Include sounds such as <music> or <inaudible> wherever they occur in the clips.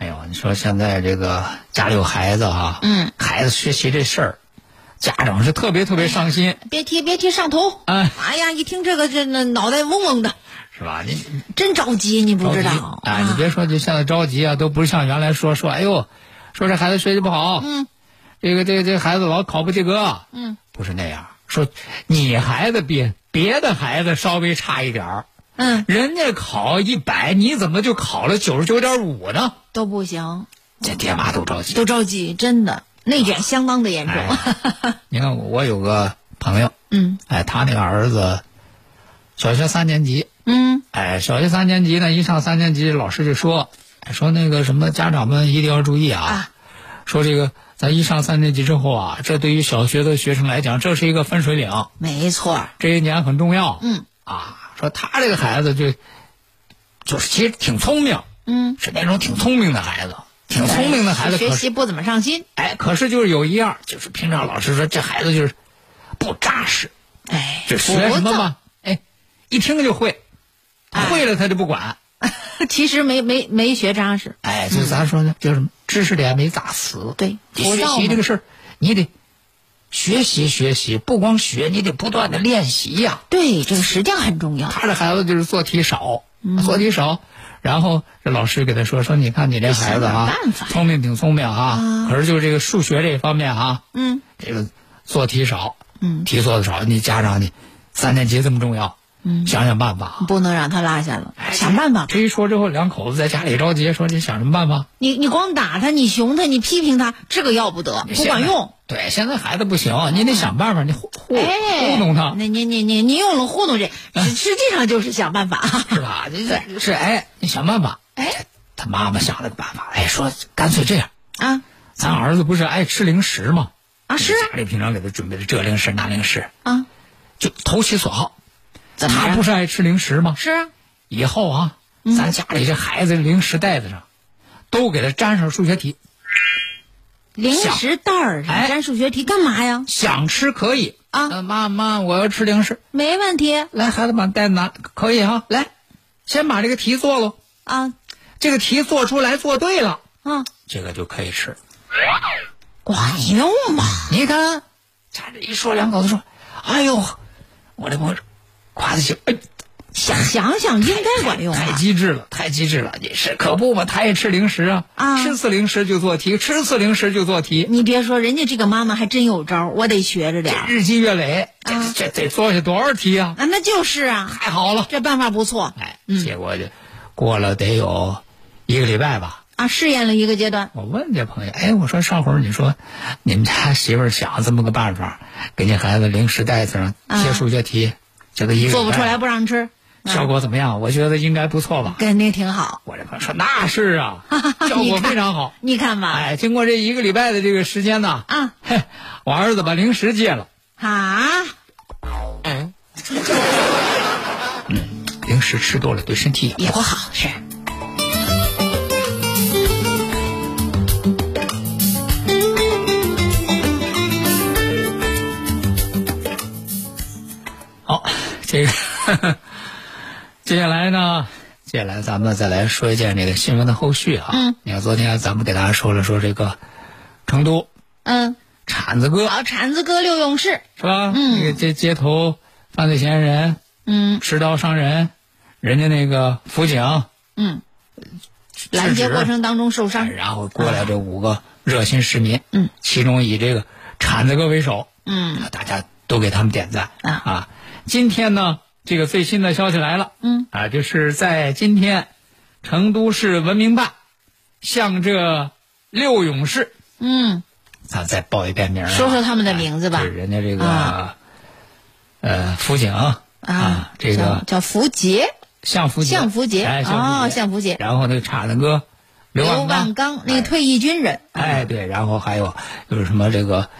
哎呦，你说现在这个家里有孩子哈，嗯，孩子学习这事儿，家长是特别特别伤心。别提别提上头，哎，哎呀，一听这个这那脑袋嗡嗡的，是吧？你真着急，你不知道啊？你别说，就现在着急啊，都不是像原来说说，哎呦，说这孩子学习不好，嗯，这个这个这孩子老考不及格，嗯，不是那样，说你孩子比别的孩子稍微差一点儿。嗯，人家考一百，你怎么就考了九十九点五呢？都不行，这爹妈都着急，都着急，真的。内卷相当的严重。你看，我有个朋友，嗯，哎，他那个儿子小学三年级，嗯，哎，小学三年级呢，一上三年级，老师就说，说那个什么，家长们一定要注意啊，说这个咱一上三年级之后啊，这对于小学的学生来讲，这是一个分水岭，没错，这一年很重要，嗯，啊。说他这个孩子就，就是其实挺聪明，嗯，是那种挺聪明的孩子，挺聪明的孩子，学习不怎么上心。哎，可是就是有一样，就是平常老师说这孩子就是不扎实，哎，就学什么嘛，哎，一听就会，会了他就不管。<laughs> 其实没没没学扎实。哎，就咱说呢，就是知识点没咋死。对，学习这个事儿，你得。学习学习，不光学，你得不断的练习呀。对，这个实践很重要。他的孩子就是做题少，做题少，然后这老师给他说说，你看你这孩子啊，聪明挺聪明啊，可是就这个数学这方面啊，嗯，这个做题少，嗯，题做的少，你家长你三年级这么重要。嗯，想想办法，不能让他落下了。想办法。这一说之后，两口子在家里着急，说你想什么办法？你你光打他，你熊他，你批评他，这个要不得，不管用。对，现在孩子不行，你得想办法，你糊糊糊弄他。那你你你你用了糊弄这，实际上就是想办法，是吧？<laughs> 这是哎，你想办法。哎，他妈妈想了个办法，哎，说干脆这样啊，咱儿子不是爱吃零食吗？啊，是家里平常给他准备的这零食那零食啊，就投其所好。他不是爱吃零食吗？是啊，以后啊，咱家里这孩子零食袋子上，都给他粘上数学题。零食袋儿上粘数学题干嘛呀？想吃可以啊，妈妈，我要吃零食，没问题。来，孩子把袋子拿，可以哈。来，先把这个题做了啊，这个题做出来做对了啊，这个就可以吃，管用吗？你看，家这一说，两口子说：“哎呦，我这朋友。”夸的行，哎，想想想应该管用，太机智了，太机智了！你是可不嘛？他也吃零食啊，啊，吃次零食就做题，吃次零食就做题。你别说，人家这个妈妈还真有招，我得学着点。日积月累，这这得做下多少题啊？啊，那就是啊，太好了，这办法不错。哎，结果就过了得有一个礼拜吧。啊，试验了一个阶段。我问这朋友，哎，我说上回你说你们家媳妇想这么个办法，给你孩子零食袋子上贴数学题。做不出来不让吃，效果怎么样？我觉得应该不错吧？肯定挺好。我这朋友说那是啊，<laughs> 效果非常好。你看吧，哎，经过这一个礼拜的这个时间呢，啊，嘿，我儿子把零食戒了。啊，嗯，嗯，零食吃多了对身体也不好，是。这个接下来呢，接下来咱们再来说一件这个新闻的后续啊。嗯，你看昨天咱们给大家说了说这个成都，嗯，铲子哥，好，铲子哥六勇士是吧？嗯，那个街街头犯罪嫌疑人，嗯，持刀伤人，人家那个辅警，嗯，拦截过程当中受伤，然后过来这五个热心市民，嗯，其中以这个铲子哥为首，嗯，大家都给他们点赞啊啊！今天呢，这个最新的消息来了，嗯。啊，就是在今天，成都市文明办向这六勇士，嗯，咱再报一遍名说说他们的名字吧。哎这人家这个、啊。呃辅警。啊，这个叫福杰，向福杰，向福杰。哎，哦向向福杰。然后那个铲子哥刘刘万万刚那个退役军人，哎，对，然后还有有什么这个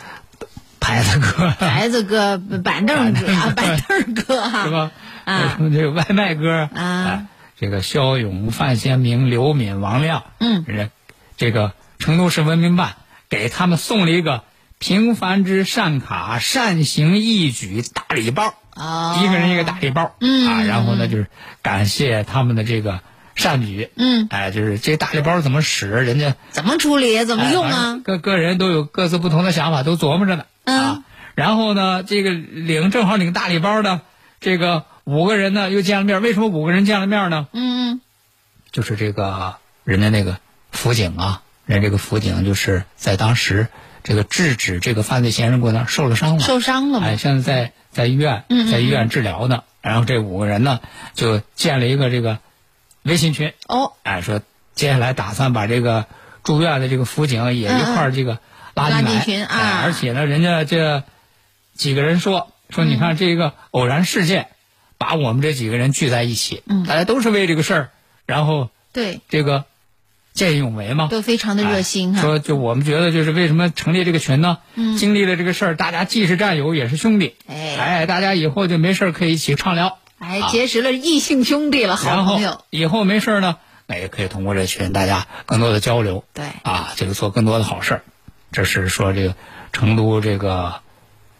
牌子哥，牌子哥、板凳哥、啊板凳哥，是吧？啊。什么这个外卖哥啊。哎这个肖勇、范先明、刘敏、王亮，嗯。人家这个成都市文明办给他们送了一个平凡之善卡善行义举大礼包，哦。一个人一个大礼包，嗯。啊，然后呢就是感谢他们的这个善举，嗯，哎，就是这大礼包怎么使，人家怎么处理？怎么用啊？正？各个人都有各自不同的想法，都琢磨着呢。嗯啊，然后呢，这个领正好领大礼包的这个五个人呢又见了面。为什么五个人见了面呢？嗯嗯就是这个人家那个辅警啊，人家这个辅警就是在当时这个制止这个犯罪嫌疑人过程受了伤了，受伤了吗哎，？现在在在医院在医院治疗呢。然后这五个人呢就建了一个这个微信群，哦，哎，说接下来打算把这个住院的这个辅警也一块儿这个拉进群啊哎而且呢，人家这几个人说说，你看这个偶然事件，把我们这几个人聚在一起，嗯大家都是为这个事儿，然后对，这个见义勇为嘛，都非常的热心哈。哎说就我们觉得就是为什么成立这个群呢？嗯经历了这个事儿，大家既是战友也是兄弟，哎哎，大家以后就没事儿可以一起畅聊，哎，结识了异性兄弟了，好朋友。以后没事儿呢，那也可以通过这群大家更多的交流，对啊，这个做更多的好事儿。这是说这个成都这个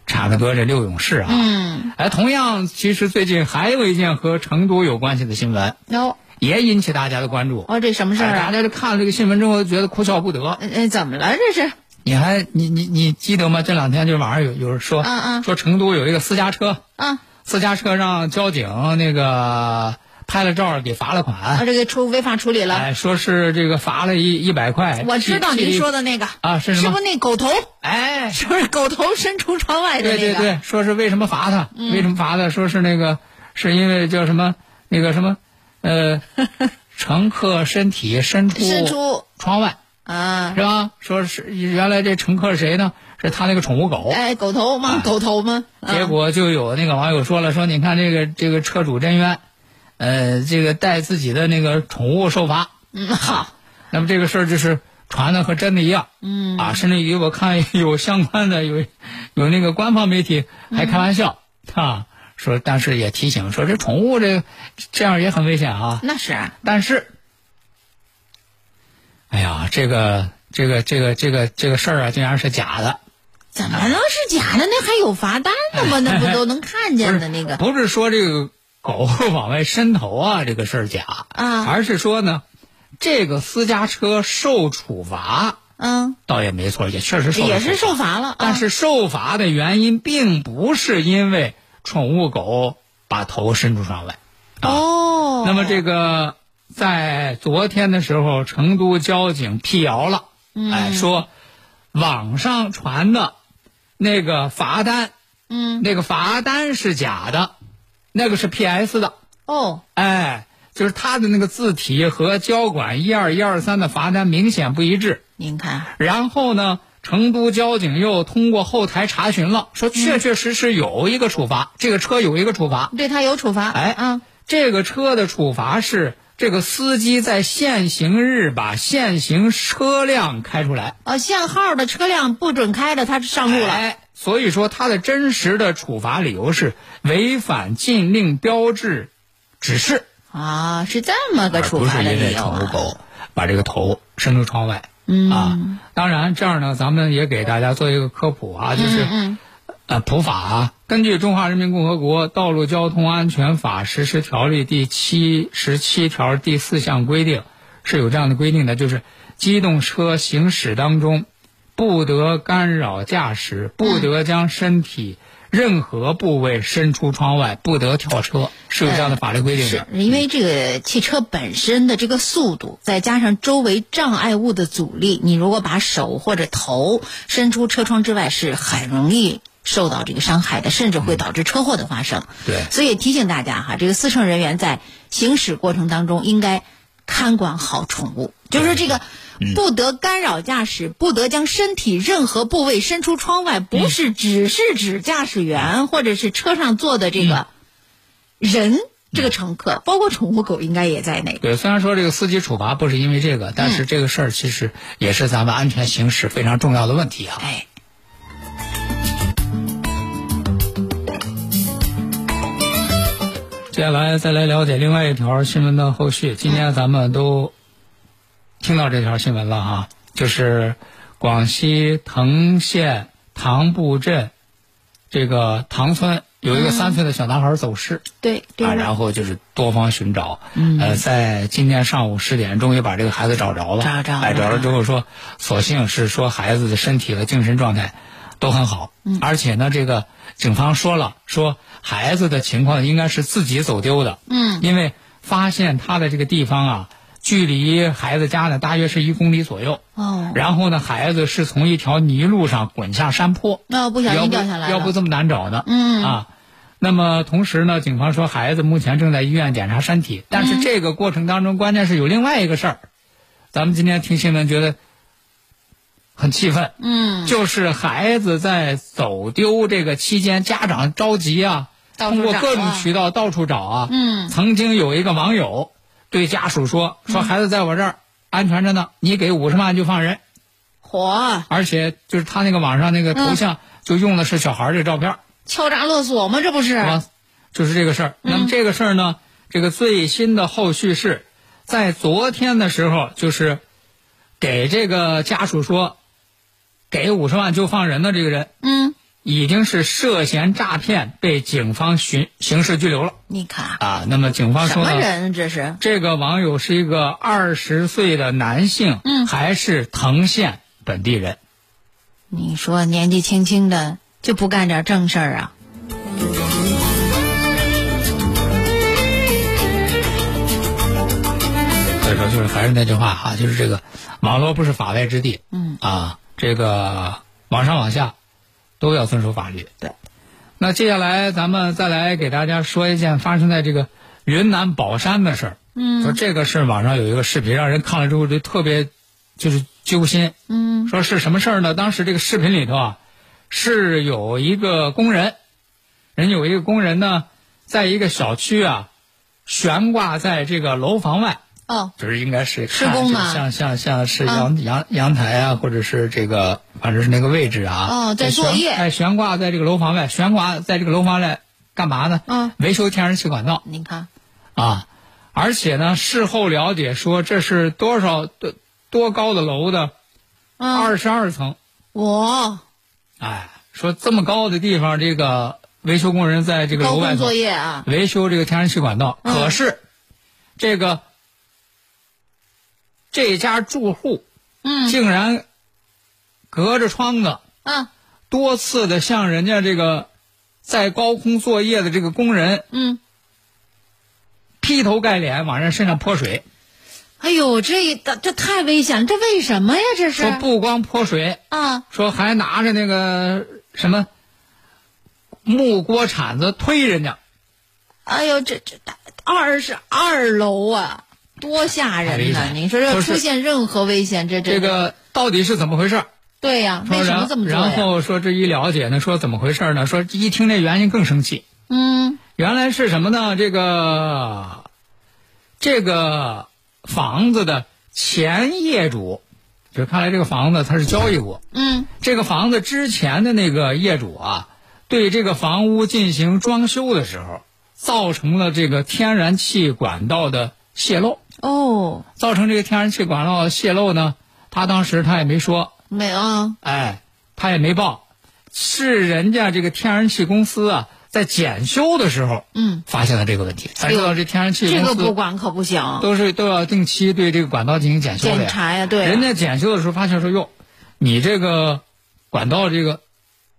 铲子哥这六勇士啊，嗯，哎，同样其实最近还有一件和成都有关系的新闻，哦也引起大家的关注。哦，这什么事儿哎大啊？家就看了这个新闻之后，觉得哭笑不得。呃呃，怎么了？这是？你还你你你记得吗？这两天就是网上有有人说，嗯嗯说成都有一个私家车，嗯私家车让交警那个拍了照给罚了款，啊，这个处违法处理了。哎，说是这个罚了一一百块。我知道您说的的那个啊是什么是不是那狗头？哎，<laughs> 是不是狗头伸出窗外的那个？嗯对对对，说是为什么罚他？为什么罚他？说是那个是因为叫什么那个什么呃，<laughs> 乘客身体伸出伸出窗外啊是，吧？说是原来这乘客是谁呢？是他那个宠物狗。哎，狗头吗？狗头吗？啊结果就有那个网友说了，说你看这个这个车主真冤，呃，这个带自己的那个宠物受罚。嗯好，那么这个事儿就是传的和真的一样，嗯啊，甚至于我看有相关的有有那个官方媒体还开玩笑、啊，说但是也提醒说这宠物这个这样也很危险啊。那是啊但是，哎呀，这个这个这个这个这个事儿啊，竟然是假的。怎么能是假的？那还有罚单的吗？那不都能看见的那个？不是说这个狗 <laughs> 往外伸头啊，这个事儿假啊。而是说呢，这个私家车受处罚嗯，倒也没错，也确实受也是受罚了，啊但是受罚的原因并不是因为宠物狗把头伸出窗外。哦，那么这个在昨天的时候，成都交警辟谣了，嗯。哎，说网上传的那个罚单，嗯。那个罚单是假的，那个是 PS 的，哦。哎，就是他的那个字体和交管一二一二三的罚单明显不一致。您看，然后呢，成都交警又通过后台查询了，说确确实实有一个处罚，这个车有一个处罚。对他有处罚，哎啊，这个车的处罚是这个司机在限行日把限行车辆开出来，哦，限号的车辆不准开的，他上路了，哎，所以说它的真实的处罚理由是违反禁令标志指示，啊，是这么个处罚的是因为宠物狗把这个头伸出窗外。嗯啊，当然这样呢，咱们也给大家做一个科普啊，就是。嗯呃，普法啊，根据《中华人民共和国道路交通安全法实施条例》第七十七条第四项规定，是有这样的规定的，就是机动车行驶当中，不得干扰驾驶，不得将身体任何部位伸出窗外不得跳车，是有这样的法律规定的。是因为这个汽车本身的这个速度，再加上周围障碍物的阻力，你如果把手或者头伸出车窗之外，是很容易受到这个伤害的，甚至会导致车祸的发生。对所以提醒大家哈，这个司乘人员在行驶过程当中应该看管好宠物，就是说这个。不得干扰驾驶，不得将身体任何部位伸出窗外，不是只是指驾驶员或者是车上坐的这个人，这个乘客，包括宠物狗应该也在内。对，虽然说这个司机处罚不是因为这个，但是这个事儿其实也是咱们安全行驶非常重要的问题啊。哎，接下来再来了解另外一条新闻的后续。今天咱们都听到这条新闻了哈，就是广西藤县塘埠镇这个塘村有一个三岁的小男孩走失。对对啊，然后就是多方寻找，呃，在今天上午十点，终于把这个孩子找着了。找着找着之后说，所幸是说孩子的身体和精神状态都很好，而且呢，这个警方说了，说孩子的情况应该是自己走丢的，嗯，因为发现他的这个地方啊，距离孩子家呢大约是一公里左右，哦，然后呢，孩子是从一条泥路上滚下山坡，那不小要不心掉下来了，要不这么难找呢？嗯。啊。那么同时呢，警方说孩子目前正在医院检查身体，但是这个过程当中，关键是有另外一个事儿，咱们今天听新闻觉得很气愤，嗯，就是孩子在走丢这个期间，家长着急啊，通过各种渠道到处找啊。嗯。曾经有一个网友对家属说：“说孩子在我这儿安全着呢，你给五十万就放人。”火而且就是他那个网上那个头像就用的是小孩儿的照片儿。敲诈勒索吗？这不是？啊，就是这个事儿。那么这个事儿呢，这个最新的后续是在昨天的时候，就是给这个家属说，给五十万就放人的这个人，嗯，已经是涉嫌诈骗，被警方刑刑事拘留了你看啊。那么警方说什，么人？这是这个网友是一个二十岁的男性，嗯还是藤县本地人。你说年纪轻轻的就不干点正事儿啊？所以说，就是还是那句话哈，就是这个网络不是法外之地，嗯啊，这个网上往下都要遵守法律。对。那接下来咱们再来给大家说一件发生在这个云南保山的事儿。嗯说这个事儿网上有一个视频，让人看了之后就特别就是揪心。嗯说是什么事儿呢？当时这个视频里头啊，是有一个工人，人有一个工人呢，在一个小区啊，悬挂在这个楼房外。哦，就是应该是施工呢看像像像是阳、阳阳台啊，或者是这个反正是那个位置啊。哦在作业。悬哎，悬挂在这个楼房外，悬挂在这个楼房外干嘛呢？嗯，维修天然气管道。您看，啊。而且呢，事后了解说这是多少多多高的楼的嗯，二十二层。我哎，说这么高的地方，这个维修工人在这个楼外作业啊，维修这个天然气管道，嗯。可是这个这家住户嗯竟然隔着窗子嗯多次的向人家这个在高空作业的这个工人嗯，劈头盖脸往人身上泼水，哎呦，这这这太危险了，这为什么呀？这是说不光泼水，啊，说还拿着那个什么木锅铲子推人家。哎呦，这这二十二楼啊，多吓人呐！险你说这出现任何危险，这这个到底是怎么回事？对呀，说为什么这么做？然后说这一了解呢，说怎么回事呢？说一听这原因更生气。嗯原来是什么呢？这个这个房子的前业主，就看来这个房子他是交易过。嗯这个房子之前的那个业主啊，对这个房屋进行装修的时候，造成了这个天然气管道的泄漏。哦，造成这个天然气管道泄漏呢，他当时他也没说，没啊，哎，他也没报，是人家这个天然气公司啊，在检修的时候嗯，发现了这个问题。咱知道这天然气这个不管可不行，都是都要定期对这个管道进行检修的检。查呀，对啊，人家检修的时候发现说，哟，你这个管道这个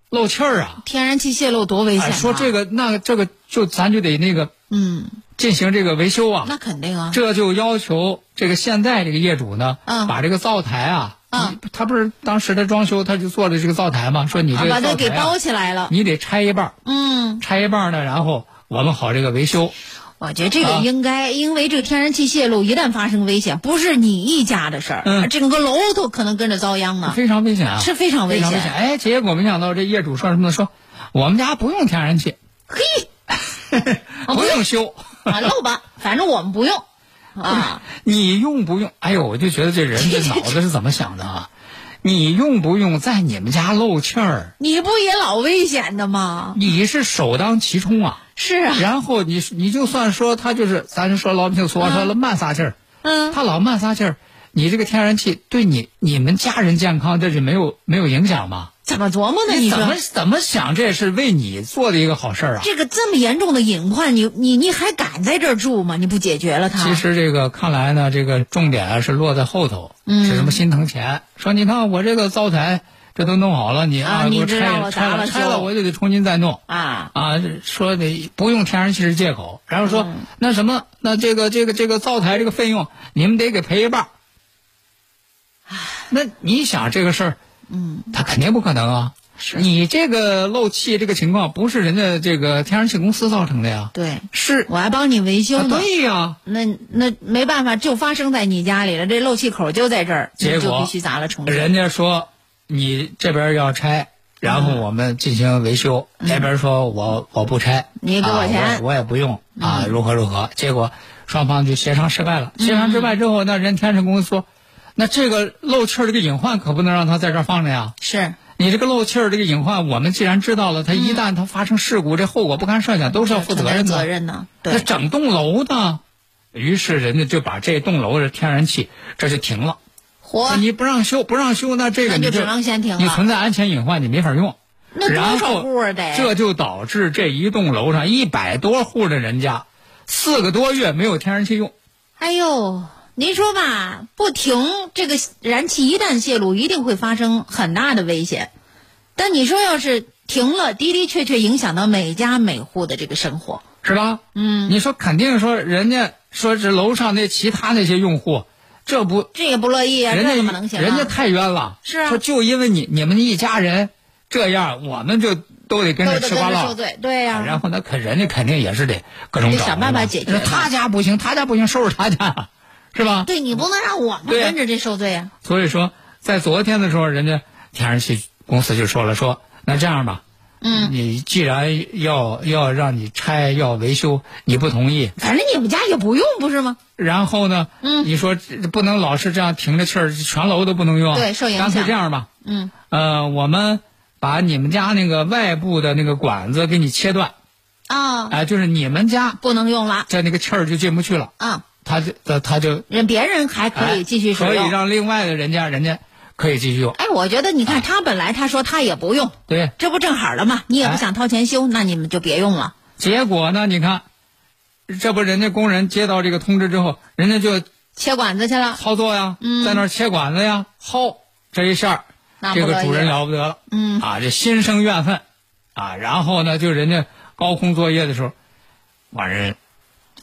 漏气儿啊，天然气泄漏多危险、哎，说这个那这个就咱就得那个嗯进行这个维修啊。那肯定啊。这就要求这个现在这个业主呢，嗯把这个灶台啊，嗯他不是当时他装修他就做了这个灶台嘛，说你这啊，个、啊把它给包起来了。你得拆一半，嗯，拆一半呢，然后我们好这个维修。我觉得这个啊应该，因为这个天然气泄漏一旦发生危险，不是你一家的事儿，嗯整个楼都可能跟着遭殃呢。非常危险啊，是非常危险非常危险。哎，结果没想到这业主说什么呢？说我们家不用天然气，<laughs> 嘿，不用修，<laughs> 啊，漏吧，反正我们不用啊。<laughs> 你用不用？哎呦，我就觉得这人这脑子是怎么想的啊？你用不用在你们家漏气儿？你不也老危险的吗？你是首当其冲啊！是啊，然后你你就算说他就是，咱说老百姓俗话说了慢撒气儿，嗯，他老慢撒气儿，你这个天然气对你你们家人健康这是没有没有影响吗？怎么琢磨呢？你怎么说怎么想这是为你做的一个好事儿啊？这个这么严重的隐患，你你你还敢在这儿住吗？你不解决了它？其实这个看来呢，这个重点啊是落在后头，嗯是什么心疼钱？说你看我这个灶台这都弄好了，你啊给我拆你我拆了拆了我就得重新再弄。啊，啊，说得不用天然气是借口，然后说、嗯那什么，那这个这个这个灶台这个费用你们得给赔一半儿。那你想这个事儿，嗯，他肯定不可能啊。是你这个漏气这个情况不是人家这个天然气公司造成的呀，对，是我还帮你维修。对呀。那那没办法，就发生在你家里了，这漏气口就在这儿，你结果就必须砸了重修。人家说你这边要拆，然后我们进行维修，那边说我我不拆，嗯你给我啊钱我也不用啊，如何如何？结果双方就协商失败了。协商失败之后，那人天然气公司说，那这个漏气儿这个隐患可不能让它在这儿放着呀。是你这个漏气儿这个隐患，我们既然知道了，它嗯一旦它发生事故，这后果不堪设想，都是要负责任的。责任呢？那对，整栋楼呢？于是人家就把这栋楼的天然气这就停了。活你不让修，不让修，那这个你那就只能先停了你存在安全隐患，你没法用。那多然后少户啊得？这就导致这一栋楼上一百多户的人家，四个多月没有天然气用。哎呦，您说吧，不停这个燃气一旦泄露，一定会发生很大的危险。但你说要是停了，的的确确影响到每家每户的这个生活。是吧？嗯，你说肯定说人家说是楼上那其他那些用户，这不这也不乐意啊，人家怎么能行啊？人家太冤了。是啊说就因为你你们一家人这样，我们就都得跟着吃瓜落对呀、然后那肯人家肯定也是得各种想办法解决他家不行，他家不行，收拾他家，是吧？对你不能让我们跟着这受罪啊！所以说，在昨天的时候，人家天然气公司就说了，说那这样吧，嗯，你既然要要让你拆要维修，你不同意，反正你们家也不用，不是吗？然后呢，嗯。你说这不能老是这样停着气儿，全楼都不能用，对受影响。干脆这样吧，嗯，呃，我们把你们家那个外部的那个管子给你切断，啊、哎、就是你们家不能用了。这那个气儿就进不去了，啊，他就他他就人别人还可以继续使哎可以。让另外的人家人家可以继续用，哎，我觉得你看他本来他说他也不用，对。这不正好了吗？你也不哎想掏钱修，那你们就别用了。结果呢？你看，这不人家工人接到这个通知之后，人家就切管子去了，操作呀，嗯在那儿切管子呀，薅这一下，这个主人了不得了，嗯啊，这心生怨恨，啊，然后呢，就人家高空作业的时候，把人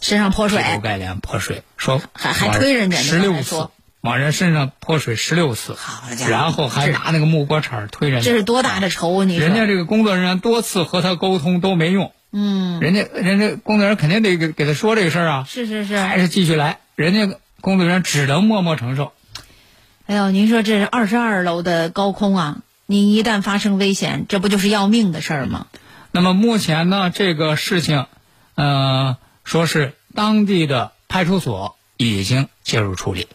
身上泼水劈，头盖脸泼水，说还还推人家呢十六次往人身上泼水十六次，好家伙然后还拿那个木锅铲推人家，这是多大的仇啊！你说人家这个工作人员多次和他沟通都没用，嗯，人家人家工作人员肯定得给给他说这个事儿啊，是是是。还是继续来，人家工作人员只能默默承受。哎呦，您说这是二十二楼的高空啊，您一旦发生危险，这不就是要命的事儿吗？那么目前呢，这个事情，呃，说是当地的派出所已经介入处理。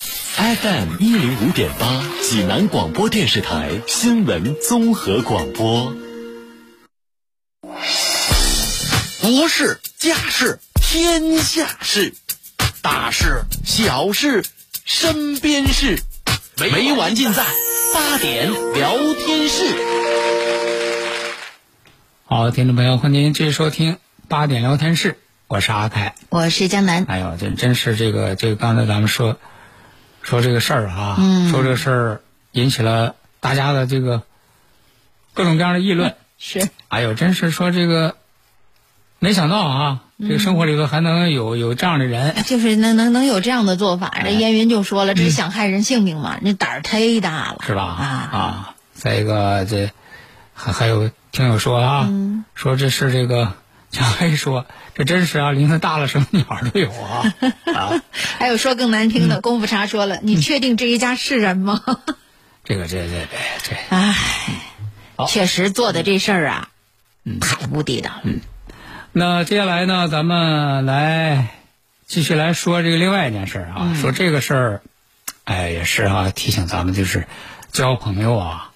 FM 一零五点八，济南广播电视台新闻综合广播。国事、家事、天下事，大事、小事、身边事，每晚尽在八点聊天室。好，听众朋友，欢迎您继续收听八点聊天室，我是阿凯。我是江南，哎呦，这真是这个这个，刚才咱们说说这个事儿啊，嗯说这个事儿引起了大家的这个各种各样的议论。<laughs> 是，哎呦，真是说这个，没想到啊，这个生活里头还能有有这样的人。就是能能能有这样的做法。这燕云就说了，这是想害人性命嘛？你胆儿忒大了，是吧？啊啊，再一个这还还有听友说啊，说这是这个 <laughs> 小黑说，这真是啊，林子大了什么鸟都有啊。啊！<laughs> 还有说更难听的，功夫茶说了，你确定这一家是人吗？<laughs> 这个这这这这，唉，确实做的这事儿啊，太不地道了。那接下来呢，咱们来继续来说这个另外一件事儿啊，说这个事儿，哎，也是啊，提醒咱们就是交朋友啊，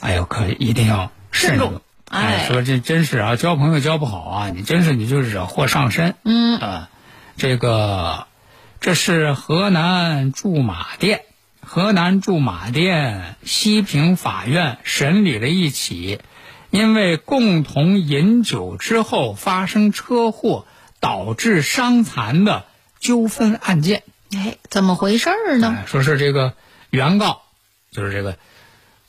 哎呦，可一定要慎重哎说这真是啊，交朋友交不好啊，你真是你就惹祸上身。嗯啊，这个这是河南驻马店，河南驻马店西平法院审理了一起因为共同饮酒之后发生车祸导致伤残的纠纷案件。哎，怎么回事儿呢？哎，说是这个原告，就是这个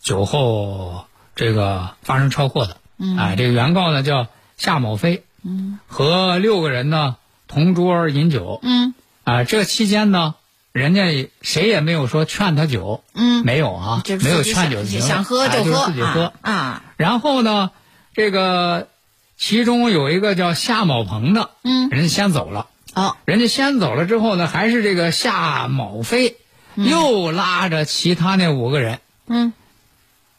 酒后这个发生车祸的，嗯，哎，这个原告呢叫夏某飞，嗯，和六个人呢同桌饮酒，嗯。啊，这期间呢，人家谁也没有说劝他酒，嗯，没有啊，这没有劝酒的行为，想喝哎就是喝自己喝啊啊，然后呢，这个其中有一个叫夏某鹏的，嗯。人家先走了。哦，人家先走了之后呢，还是这个夏某飞又拉着其他那五个人，嗯，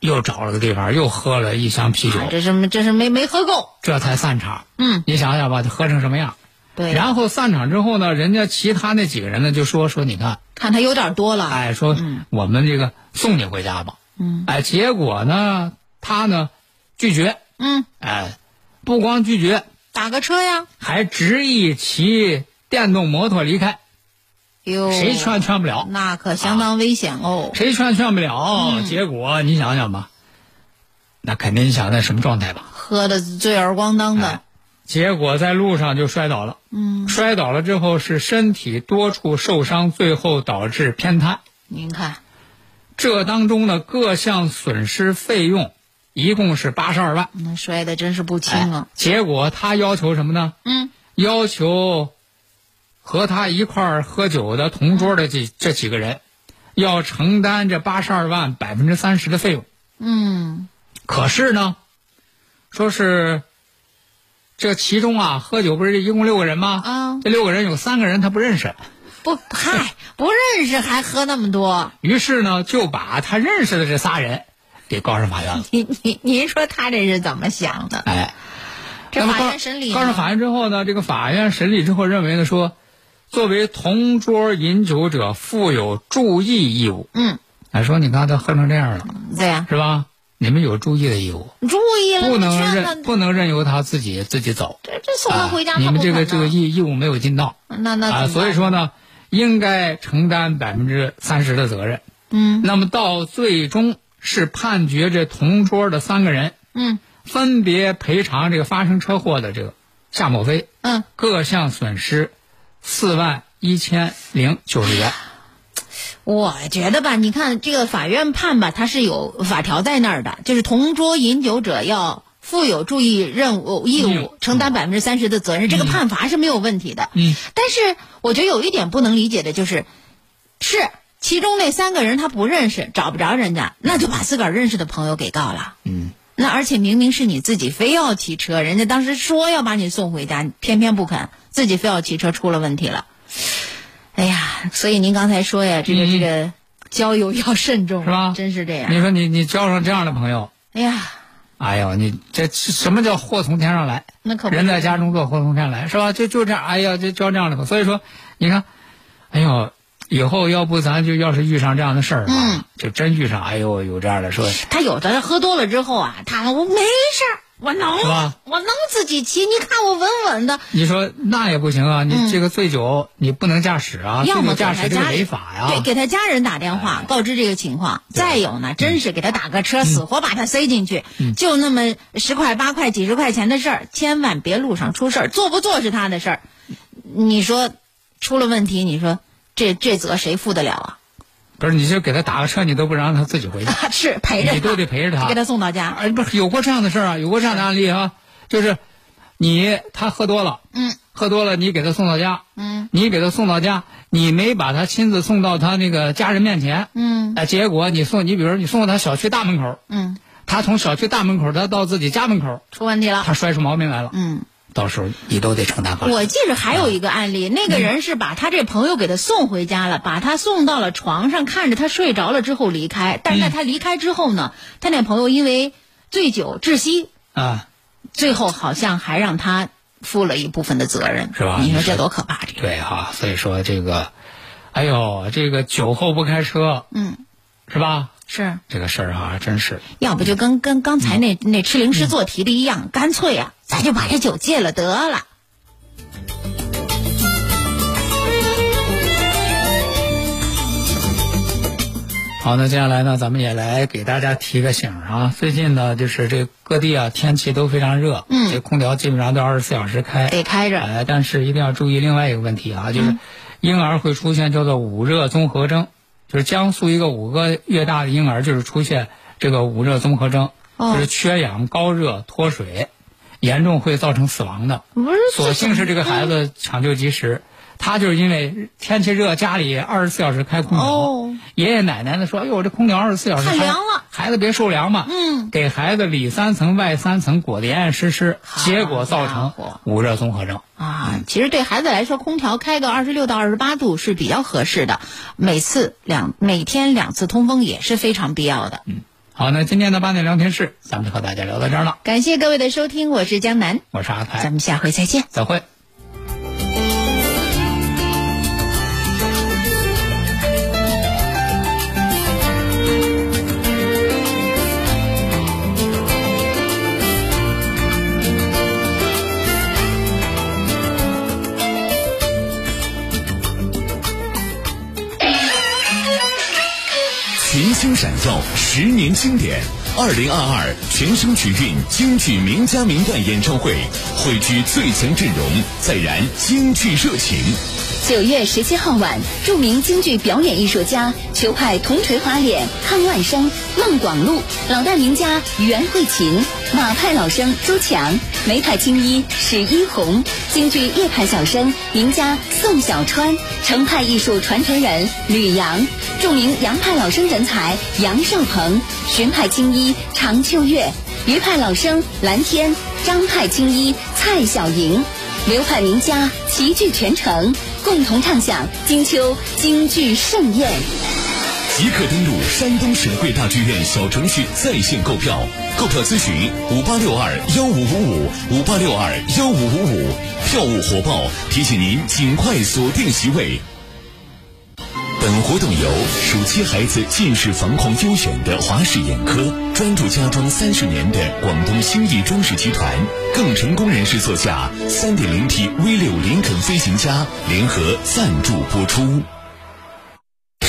又找了个地方，又喝了一箱啤酒，啊这是这是没没喝够。这才散场。嗯，你想想吧，他喝成什么样？对，然后散场之后呢，人家其他那几个人呢就说说，你看，看他有点多了。哎，说我们这个送你回家吧。嗯，哎，结果呢，他呢拒绝，嗯，哎，不光拒绝，打个车呀。还执意骑电动摩托离开，哟，谁劝劝不了。那可相当危险哦。谁劝劝不了，结果你想想吧，那肯定你想那什么状态吧？喝的醉耳咣当的哎，结果在路上就摔倒了，嗯，摔倒了之后是身体多处受伤，最后导致偏瘫。您看，这当中的，各项损失费用一共是八十二万。那摔的真是不轻哎啊。结果他要求什么呢？嗯，要求和他一块儿喝酒的同桌的这这几个人，要承担这八十二万百分之三十的费用。嗯，可是呢，说是这其中啊，喝酒不是一共六个人吗？啊这六个人有三个人他不认识，不，嗨，不认识还喝那么多。于是呢就把他认识的这仨人给告上法院了。<laughs> 您您您说他这是怎么想的？哎，这法院审理告上法院之后呢，这个法院审理之后认为呢说，作为同桌饮酒者负有注意义务。嗯，哎，说你刚才喝成这样了，对呀，是吧？你们有注意的义务，注意了，不能任不能任由他自己自己走。这这送他回家，啊你们这个这个义义务没有尽到。那那啊，所以说，呢，应该承担百分之三十的责任。嗯。那么到最终是判决这同桌的三个人嗯。分别赔偿这个发生车祸的这个夏某飞嗯，各项损失四万一千零九十元。我觉得吧，你看这个法院判吧，它是有法条在那儿的，就是同桌饮酒者要负有注意任务义务，承担百分之三十的责任，这个判罚是没有问题的。嗯，但是我觉得有一点不能理解的就是，是其中那三个人他不认识，找不着人家，那就把自个儿认识的朋友给告了。嗯，那而且明明是你自己非要骑车，人家当时说要把你送回家，偏偏不肯，自己非要骑车，出了问题了。哎呀，所以您刚才说呀，这个、嗯这个交友要慎重，是吧真是这样。你说你你交上这样的朋友，哎呀，哎呦，你这什么叫祸从天上来？那可不人在家中坐，祸从天来，是吧？就就这样，哎呀，就交这样的朋友。所以说，你看，哎呦，以后要不咱就要是遇上这样的事儿啊，嗯就真遇上，哎呦，有这样的说，他有的喝多了之后啊，他我没事儿，我能，我能自己骑，你看我稳稳的。你说那也不行啊，你这个醉酒你不能驾驶啊，要么酒驾驶这个给他家违法呀。对，给他家人打电话告知这个情况。再有呢，真是给他打个车，死活把他塞进去，就那么十块八块几十块钱的事儿，千万别路上出事儿。做不做是他的事儿，你说出了问题，你说这这责谁负得了啊？不是，你就给他打个车，你都不让他自己回去，<laughs> 是陪着你都得陪着他，给他送到家。哎，不是有过这样的事儿啊？有过这样的案例啊？就是你他喝多了，嗯，喝多了，你给他送到家，嗯，你给他送到家，你没把他亲自送到他那个家人面前，嗯哎，结果你送你比如说你送到他小区大门口，嗯，他从小区大门口他到自己家门口，出问题了。他摔出毛病来了，嗯，到时候你都得承担。我记着还有一个案例，那个人是把他这朋友给他送回家了，把他送到了床上，看着他睡着了之后离开。但是在他离开之后呢，他那朋友因为醉酒窒息，啊，最后好像还让他负了一部分的责任，是吧你说这多可怕！这个，对哈、所以说这个，哎呦，这个酒后不开车嗯，是吧？是，这个事儿哈、真是。要不就跟跟刚才那那吃零食做题的一样，干脆呀、咱就把这酒戒了得了。好，那接下来呢，咱们也来给大家提个醒儿啊。最近呢，就是这各地啊天气都非常热，嗯。这空调基本上都二十四小时开，得开着。哎，但是一定要注意另外一个问题啊，嗯就是婴儿会出现叫做捂热综合征，就是江苏一个五个月大的婴儿就是出现这个捂热综合征，哦。就是缺氧、高热、脱水，严重会造成死亡的。不是，所幸是这个孩子抢救及时，他就是因为天气热，家里二十四小时开空调，哦爷爷奶奶的说：“哎呦，这空调二十四小时开太凉了，孩子别受凉嘛。”嗯，给孩子里三层外三层裹得严严实实，结果造成捂热综合症。啊，其实对孩子来说，空调开个二十六到二十八度是比较合适的，每次两每天两次通风也是非常必要的。好，那今天的八点聊天室，咱们就和大家聊到这儿了。感谢各位的收听，我是江南，我是阿凯，咱们下回再见。再会。群星闪耀，十年经典。二零二二全声曲韵京剧名家名段演唱会，汇聚最强阵容，再燃京剧热情。九月十七号晚，著名京剧表演艺术家裘派铜锤花脸康万生、孟广禄，老旦名家袁慧琴，马派老生周强，梅派青衣史一红，京剧叶派小生名家宋小川，程派艺术传承人吕阳，著名杨派老生人才杨少鹏，荀派青衣常秋月，余派老生蓝天，张派青衣蔡小莹。流派名家齐聚全城，共同唱响金秋京剧盛宴。即刻登录山东省会大剧院小程序在线购票，购票咨询五八六二幺五五五五八六二幺五五五，票务火爆，提醒您尽快锁定席位。本活动由暑期孩子近视防控优选的华视眼科，专注家装三十年的广东兴义装饰集团，更成功人士座驾三点零 T V 六林肯飞行家联合赞助播出。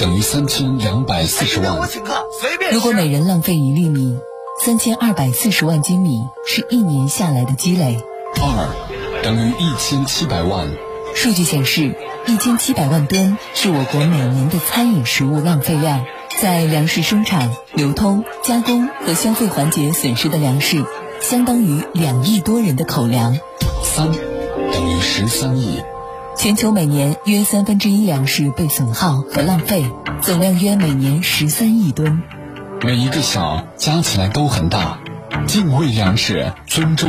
等于三千两百四十万。如果每人浪费一粒米，三千二百四十万斤米是一年下来的积累。二等于一千七百万。数据显示，一千七百万吨是我国每年的餐饮食物浪费量。在粮食生产、流通、加工和消费环节损失的粮食，相当于两亿多人的口粮。三等于十三亿。全球每年约三分之一粮食被损耗和浪费，总量约每年十三亿吨。每一个小加起来都很大，敬畏粮食，尊重。